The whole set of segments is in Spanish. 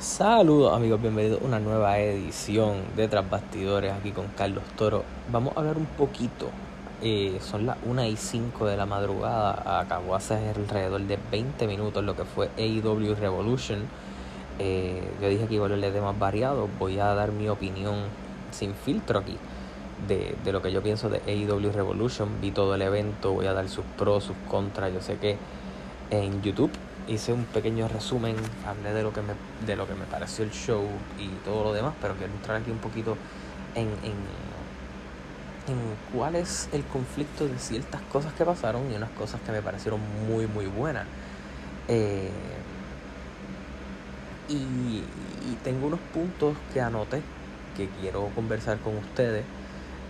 Saludos amigos, bienvenidos a una nueva edición de Tras Bastidores aquí con Carlos Toro. Vamos a hablar un poquito, eh, son las 1 y 5 de la madrugada, acabó hace alrededor de 20 minutos lo que fue AEW Revolution. Eh, yo dije que iba a hablar de temas variados, voy a dar mi opinión sin filtro aquí de, de lo que yo pienso de AEW Revolution. Vi todo el evento, voy a dar sus pros, sus contras, yo sé que en YouTube hice un pequeño resumen, hablé de lo que me, de lo que me pareció el show y todo lo demás, pero quiero entrar aquí un poquito en, en, cuál es el conflicto de ciertas cosas que pasaron y unas cosas que me parecieron muy muy buenas. Eh, y, tengo unos puntos que anoté que quiero conversar con ustedes,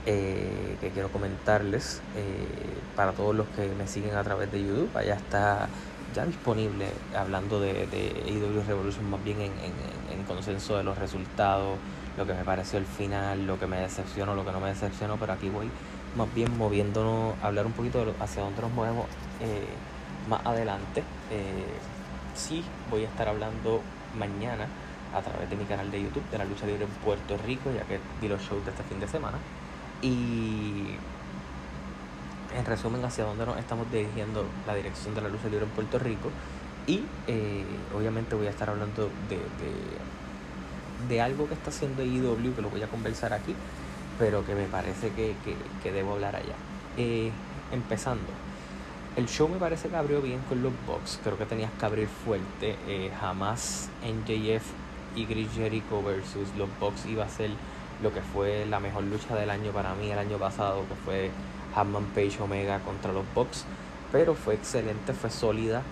eh, que quiero comentarles eh, para todos los que me siguen a través de YouTube. Allá está ya disponible hablando de, de AEW Revolution más bien en, en, consenso de los resultados, lo que me pareció el final, lo que me decepcionó, lo que no me decepcionó, pero aquí voy más bien moviéndonos, hablar un poquito de hacia dónde nos movemos eh, más adelante. Eh, sí, voy a estar hablando mañana a través de mi canal de YouTube de la lucha libre en Puerto Rico, ya que vi los shows de este fin de semana. Y en resumen hacia dónde nos estamos dirigiendo la dirección de la lucha libre en Puerto Rico. Y eh, obviamente voy a estar hablando de, de, algo que está haciendo IW que lo voy a conversar aquí pero que me parece que, debo hablar allá. Eh, empezando el show me parece que abrió bien con los Bucks. Creo que tenías que abrir fuerte. Eh, jamás NJF y Chris Jericho versus los Bucks iba a ser lo que fue la mejor lucha del año para mí el año pasado que fue Hammond Page Omega contra los Bucks, pero fue excelente, fue sólida.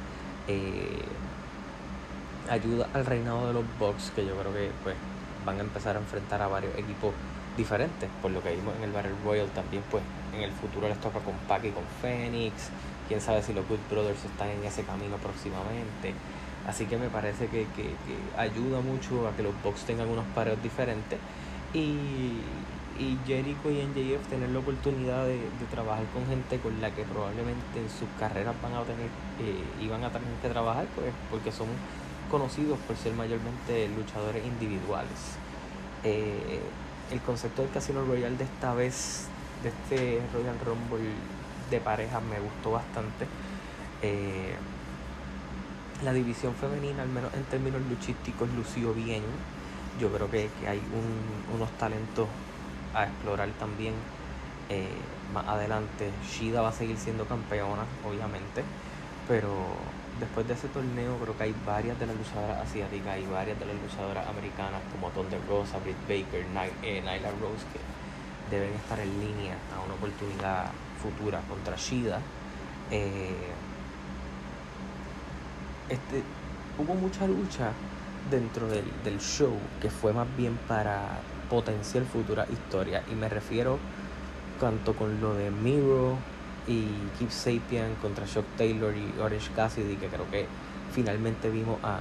Eh, ayuda al reinado de los Bucks, que yo creo que pues van a empezar a enfrentar a varios equipos diferentes, por lo que vimos en el Battle Royal también, pues en el futuro les toca con Pac y con Phoenix, quién sabe si los Good Brothers están en ese camino próximamente. Así que me parece que, que ayuda mucho a que los Bucks tengan unos pareos diferentes y, y Jericho y NJF tener la oportunidad de, trabajar con gente con la que probablemente en sus carreras van a tener eh, iban a tener que trabajar pues porque son conocidos por ser mayormente luchadores individuales. Eh, el concepto del Casino Royal de esta vez de este Royal Rumble de pareja me gustó bastante. Eh, la división femenina al menos en términos luchísticos lució bien. Yo creo que, hay unos talentos a explorar también eh, más adelante. Shida va a seguir siendo campeona, obviamente, pero después de ese torneo creo que hay varias de las luchadoras asiáticas y varias de las luchadoras americanas como Thunder Rosa, Britt Baker, eh, Nyla Rose que deben estar en línea a una oportunidad futura contra Shida. Eh, este, hubo mucha lucha dentro del, del show que fue más bien para potencial futura historia. Y me refiero tanto con lo de Miro y Keith Sapien contra Shock Taylor y Orange Cassidy, que creo que finalmente vimos a,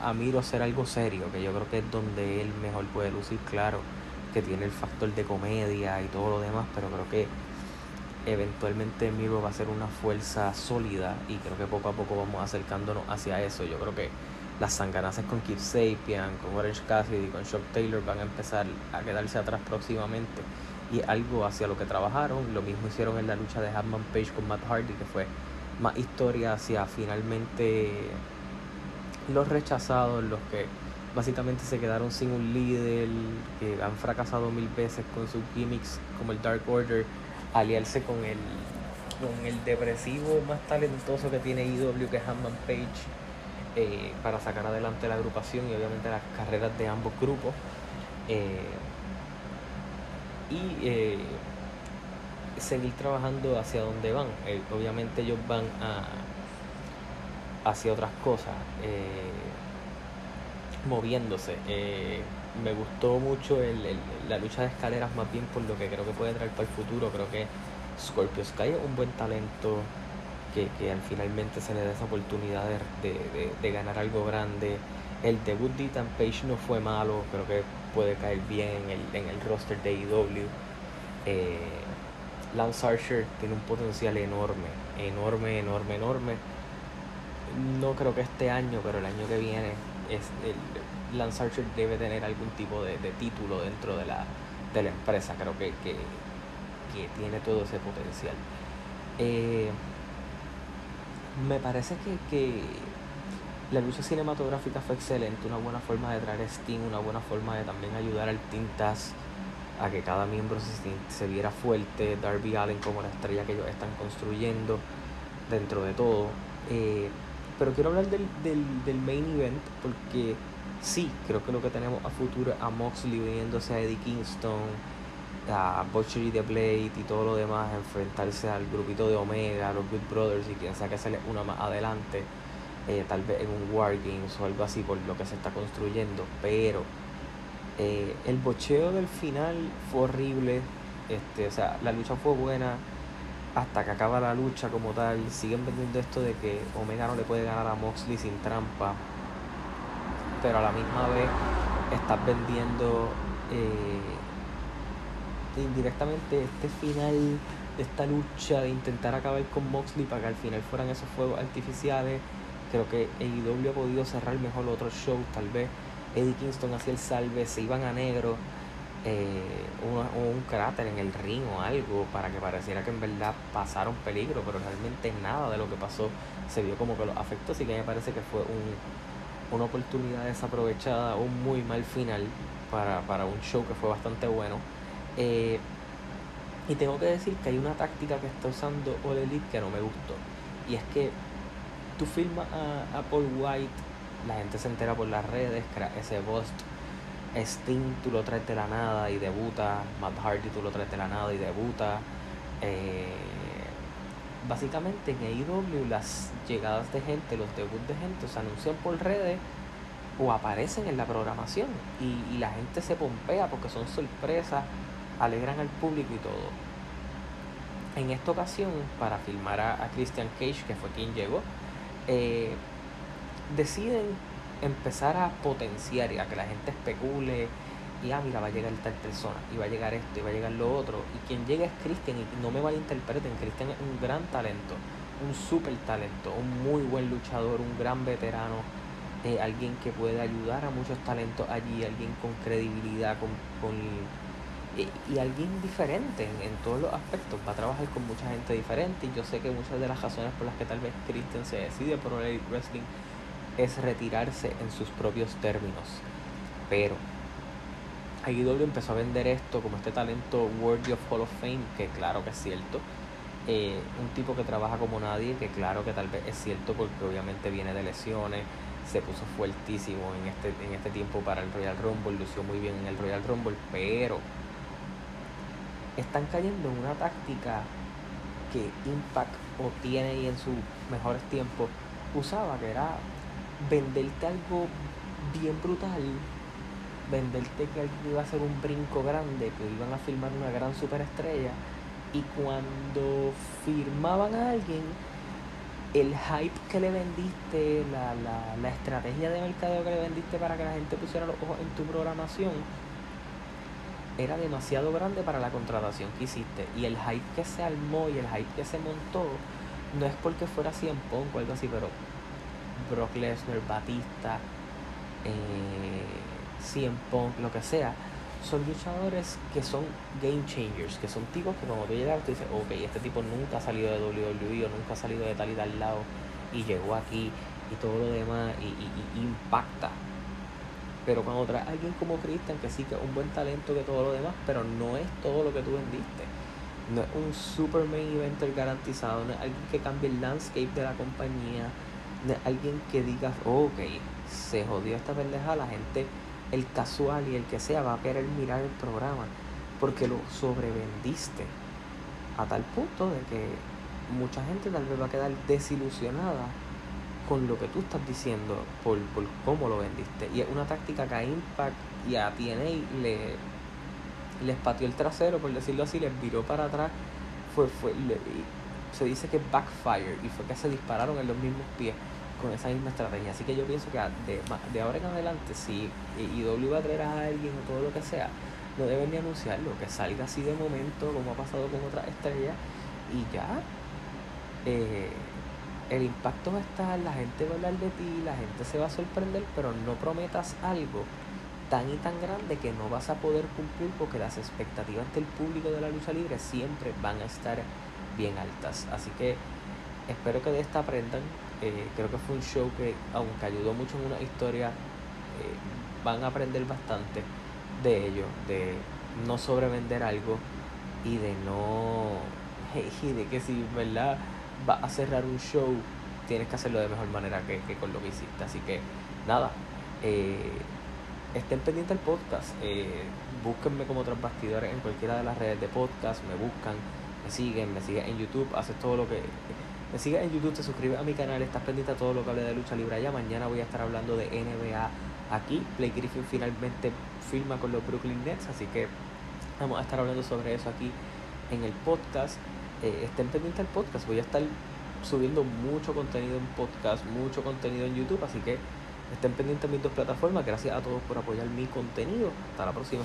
a, a Miro hacer algo serio, que yo creo que es donde él mejor puede lucir claro, que tiene el factor de comedia y todo lo demás, pero creo que eventualmente Miro va a ser una fuerza sólida y creo que poco a poco vamos acercándonos hacia eso. Yo creo que las sanganazas con Keith Sapien, con Orange Cassidy, con Shock Taylor van a empezar a quedarse atrás próximamente y algo hacia lo que trabajaron. Lo mismo hicieron en la lucha de Hatman Page con Matt Hardy, que fue más historia hacia finalmente los rechazados, los que básicamente se quedaron sin un líder, que han fracasado mil veces con sus gimmicks como el Dark Order, aliarse con el, con el depresivo más talentoso que tiene IW, que es Hatman Page eh, para sacar adelante la agrupación y obviamente las carreras de ambos grupos. Eh, y eh, seguir trabajando hacia donde van. obviamente ellos van a, hacia otras cosas, moviéndose. me gustó mucho la lucha de escaleras más bien por lo que creo que puede traer para el futuro. Creo que Scorpio Sky es un buen talento que, que finalmente se le dé esa oportunidad de, ganar algo grande. El debut de Ethan Page no fue malo, creo que puede caer bien en el, en el roster de AEW. Eh, Lance Archer tiene un potencial enorme, enorme, enorme, enorme. No creo que este año, pero el año que viene es, el, Lance Archer debe tener algún tipo de, título dentro de la, de la empresa. Creo que, que, tiene todo ese potencial. Eh, me parece que, que la lucha cinematográfica fue excelente, una buena forma de traer Sting, una buena forma de también ayudar al Taz a que cada miembro se, se viera fuerte, Darby Allen como la estrella que ellos están construyendo dentro de todo. Eh, pero quiero hablar del, del, main event porque sí, creo que lo que tenemos a futuro a Moxley viniéndose a Eddie Kingston, a Butchery the Blade y todo lo demás, enfrentarse al grupito de Omega, los Good Brothers y quien sea que sale una más adelante, eh, tal vez en un Wargames o algo así por lo que se está construyendo, pero eh, el bocheo del final fue horrible, este, o sea, la lucha fue buena. Hasta que acaba la lucha como tal, siguen vendiendo esto de que Omega no le puede ganar a Moxley sin trampa, pero a la misma vez estás vendiendo eh, indirectamente este final de esta lucha de intentar acabar con Moxley para que al final fueran esos fuegos artificiales. Creo que AEW ha podido cerrar mejor otro show, tal vez Eddie Kingston hacía el salve, se iban a negro, eh, un, cráter en el ring o algo para que pareciera que en verdad pasaron peligro, pero realmente nada de lo que pasó se vio como que los afectó, así que me parece que fue un, una oportunidad desaprovechada, un muy mal final para, un show que fue bastante bueno. Eh, y tengo que decir que hay una táctica que está usando All Elite que no me gustó. Y es que tú filmas a, a Paul White, la gente se entera por las redes, ese bust Sting tú lo traes de la nada y debuta, Matt Hardy tú lo traes de la nada y debuta. Eh, básicamente en AEW las llegadas de gente, los debuts de gente se anuncian por redes o aparecen en la programación y, la gente se pompea porque son sorpresas, alegran al público y todo. En esta ocasión, para filmar a, Christian Cage, que fue quien llegó, eh, deciden empezar a potenciar y a que la gente especule y ah, mira, va a llegar tal persona, y va a llegar esto, y va a llegar lo otro. Y quien llega es Christian, y no me malinterpreten, Christian es un gran talento, un super talento, un muy buen luchador, un gran veterano, eh, alguien que puede ayudar a muchos talentos allí, alguien con credibilidad, con, con y, alguien diferente en, en, todos los aspectos. Va a trabajar con mucha gente diferente, y yo sé que muchas de las razones por las que tal vez Christian se decide por el wrestling es retirarse en sus propios términos. Pero AEW empezó a vender esto como este talento worthy of Hall of Fame, que claro que es cierto. Eh, un tipo que trabaja como nadie, que claro que tal vez es cierto porque obviamente viene de lesiones, se puso fuertísimo en este, en este tiempo para el Royal Rumble, lució muy bien en el Royal Rumble, pero están cayendo en una táctica que Impact o tiene y en sus mejores tiempos usaba, que era venderte algo bien brutal, venderte que iba a ser un brinco grande, que iban a filmar una gran superestrella, y cuando firmaban a alguien, el hype que le vendiste, la, la, la estrategia de mercadeo que le vendiste para que la gente pusiera los ojos en tu programación, era demasiado grande para la contratación que hiciste. Y el hype que se armó y el hype que se montó, no es porque fuera 100 Punk o algo así, pero Brock Lesnar, Batista, eh, CM Punk, lo que sea, son luchadores que son game changers, que son tipos que como tú llegas, tú dices, ok, este tipo nunca ha salido de WWE o nunca ha salido de tal y tal lado y llegó aquí y todo lo demás y, impacta. Pero cuando traes a alguien como Christian, que sí que es un buen talento que todo lo demás, pero no es todo lo que tú vendiste. No es un super main eventer garantizado, no es alguien que cambie el landscape de la compañía, de alguien que diga, ok, se jodió esta pendeja, la gente, el casual y el que sea, va a querer mirar el programa porque lo sobrevendiste a tal punto de que mucha gente tal vez va a quedar desilusionada con lo que tú estás diciendo por, por cómo lo vendiste. Y es una táctica que a Impact y a TNA le, les pateó el trasero, por decirlo así, les viró para atrás. Fue, fue, se dice que backfire y fue que se dispararon en los mismos pies con esa misma estrategia. Así que yo pienso que de, de ahora en adelante, si IW va a traer a alguien o todo lo que sea, no deben ni anunciarlo, que salga así de momento, como ha pasado con otras estrellas, y ya. Eh, el impacto va a estar, la gente va a hablar de ti, la gente se va a sorprender, pero no prometas algo tan y tan grande que no vas a poder cumplir porque las expectativas del público de la lucha libre siempre van a estar bien altas. Así que espero que de esta aprendan. Eh, creo que fue un show que, aunque ayudó mucho en una historia, eh, van a aprender bastante de ello, de no sobrevender algo y de no. Y de que si, ¿verdad? Vas a cerrar un show, tienes que hacerlo de mejor manera que, con lo que hiciste. Así que, nada. Eh, estén pendientes del podcast. Eh, búsquenme como Transbastidores en cualquiera de las redes de podcast. Me buscan, me siguen, me siguen en YouTube. Haces todo lo que. Me sigues en YouTube, te suscribes a mi canal, estás pendiente a todo lo que hable de lucha libre allá. Mañana voy a estar hablando de NBA aquí. Blake Griffin finalmente firma con los Brooklyn Nets, así que vamos a estar hablando sobre eso aquí en el podcast. Eh, estén pendientes del podcast, voy a estar subiendo mucho contenido en podcast, mucho contenido en YouTube, así que Estén pendientes de mis dos plataformas. Gracias a todos por apoyar mi contenido. Hasta la próxima.